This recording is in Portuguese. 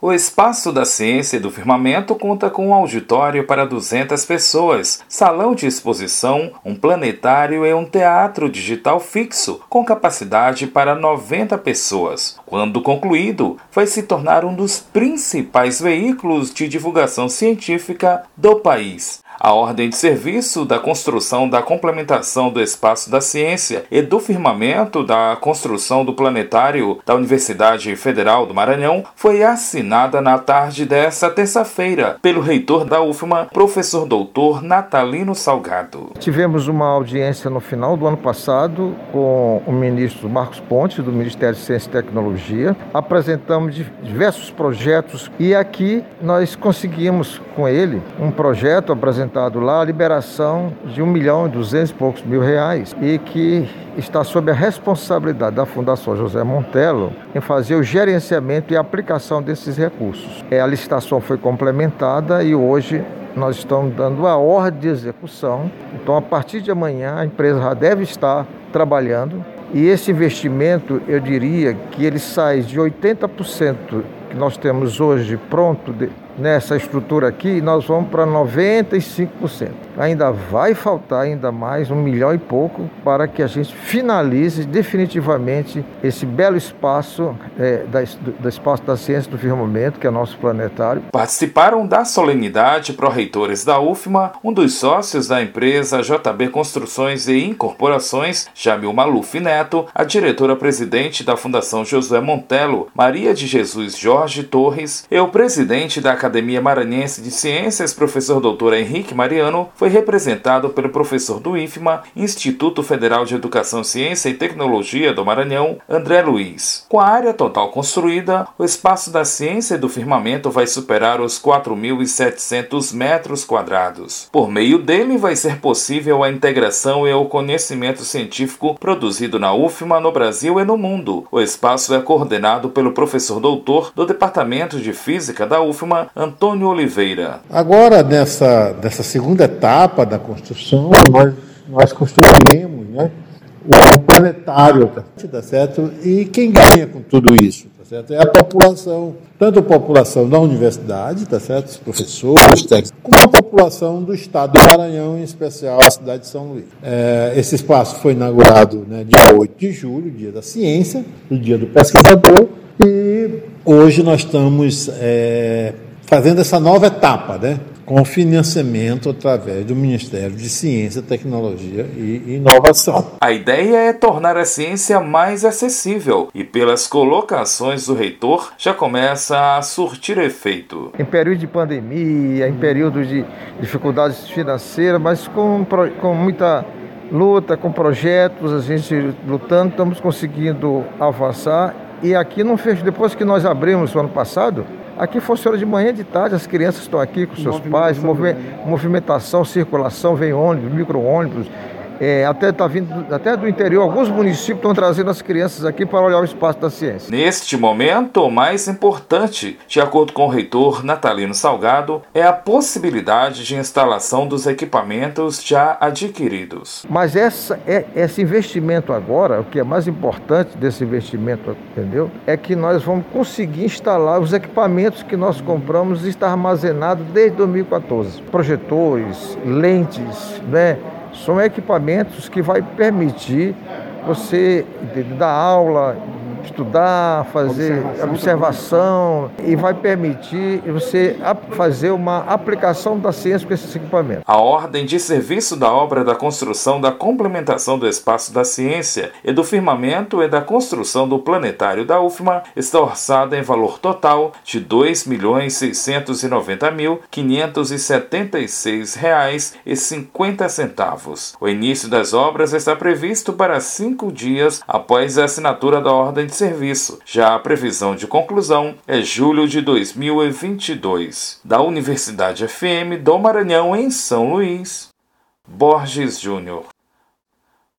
O Espaço da Ciência e do Firmamento conta com um auditório para 200 pessoas, salão de exposição, um planetário e um teatro digital fixo com capacidade para 90 pessoas. Quando concluído, vai se tornar um dos principais veículos de divulgação científica do país. A ordem de serviço da construção da complementação do espaço da ciência e do firmamento da construção do planetário da Universidade Federal do Maranhão foi assinada na tarde desta terça-feira pelo reitor da UFMA, professor doutor Natalino Salgado. Tivemos uma audiência no final do ano passado com o ministro Marcos Pontes, do Ministério de Ciência e Tecnologia. Apresentamos diversos projetos e aqui nós conseguimos com ele um projeto apresentado apresentado lá a liberação de um milhão e duzentos e poucos mil reais e que está sob a responsabilidade da Fundação José Montelo em fazer o gerenciamento e aplicação desses recursos. É, a licitação foi complementada e hoje nós estamos dando a ordem de execução. Então, a partir de amanhã, a empresa já deve estar trabalhando e esse investimento, eu diria que ele sai de 80% que nós temos hoje pronto de, nessa estrutura aqui, nós vamos para 95%. Ainda vai faltar ainda mais um milhão e pouco para que a gente finalize definitivamente esse belo espaço é, da, do espaço da ciência do firmamento, que é nosso planetário. Participaram da solenidade pró-reitores da UFMA, um dos sócios da empresa JB Construções e Incorporações, Jamil Maluf Neto, a diretora-presidente da Fundação Josué Montelo, Maria de Jesus Jorge Torres, e o presidente da Academia Maranhense de Ciências, professor doutor Henrique Mariano, foi representado pelo professor do IFMA, Instituto Federal de Educação, Ciência e Tecnologia do Maranhão, André Luiz. Com a área total construída, o espaço da ciência e do firmamento vai superar os 4.700 metros quadrados. Por meio dele, vai ser possível a integração e o conhecimento científico produzido na UFMA no Brasil e no mundo. O espaço é coordenado pelo professor doutor do Departamento de Física da UFMA, Antônio Oliveira. Agora, nessa, nessa segunda etapa da construção, nós, nós construiremos né, o planetário, tá certo? E quem ganha com tudo isso? Tá certo? É a população, tanto a população da universidade, tá certo? Os professores, técnicos, como a população do estado do Maranhão, em especial a cidade de São Luís. É, esse espaço foi inaugurado né, dia 8 de julho, dia da ciência, o dia do pesquisador, e hoje nós estamos é, fazendo essa nova etapa, né? com financiamento através do Ministério de Ciência, Tecnologia e Inovação. A ideia é tornar a ciência mais acessível e, pelas colocações do reitor, já começa a surtir efeito. Em período de pandemia, em período de dificuldades financeiras, mas com, com muita luta, com projetos, a gente lutando, estamos conseguindo avançar. E aqui não fez, depois que nós abrimos o ano passado, Aqui funciona de manhã e de tarde, as crianças estão aqui com seus pais, movimentação, circulação, vem ônibus, micro-ônibus, é, até tá vindo até do interior, alguns municípios estão trazendo as crianças aqui para olhar o espaço da ciência. Neste momento, o mais importante, de acordo com o reitor Natalino Salgado, é a possibilidade de instalação dos equipamentos já adquiridos. Mas essa, é, esse investimento agora, o que é mais importante desse investimento, entendeu? É que nós vamos conseguir instalar os equipamentos que nós compramos e está armazenado desde 2014. Projetores, lentes, né? São equipamentos que vai permitir você dar aula, estudar, fazer observação, observação e vai permitir você fazer uma aplicação da ciência com esses equipamentos. A ordem de serviço da obra da construção da complementação do espaço da ciência e do firmamento e da construção do planetário da UFMA está orçada em valor total de R$ 2.690.576,50. O início das obras está previsto para cinco dias após a assinatura da ordem de serviço. Já a previsão de conclusão é julho de 2022. Da Universidade FM do Maranhão, em São Luís, Borges Júnior.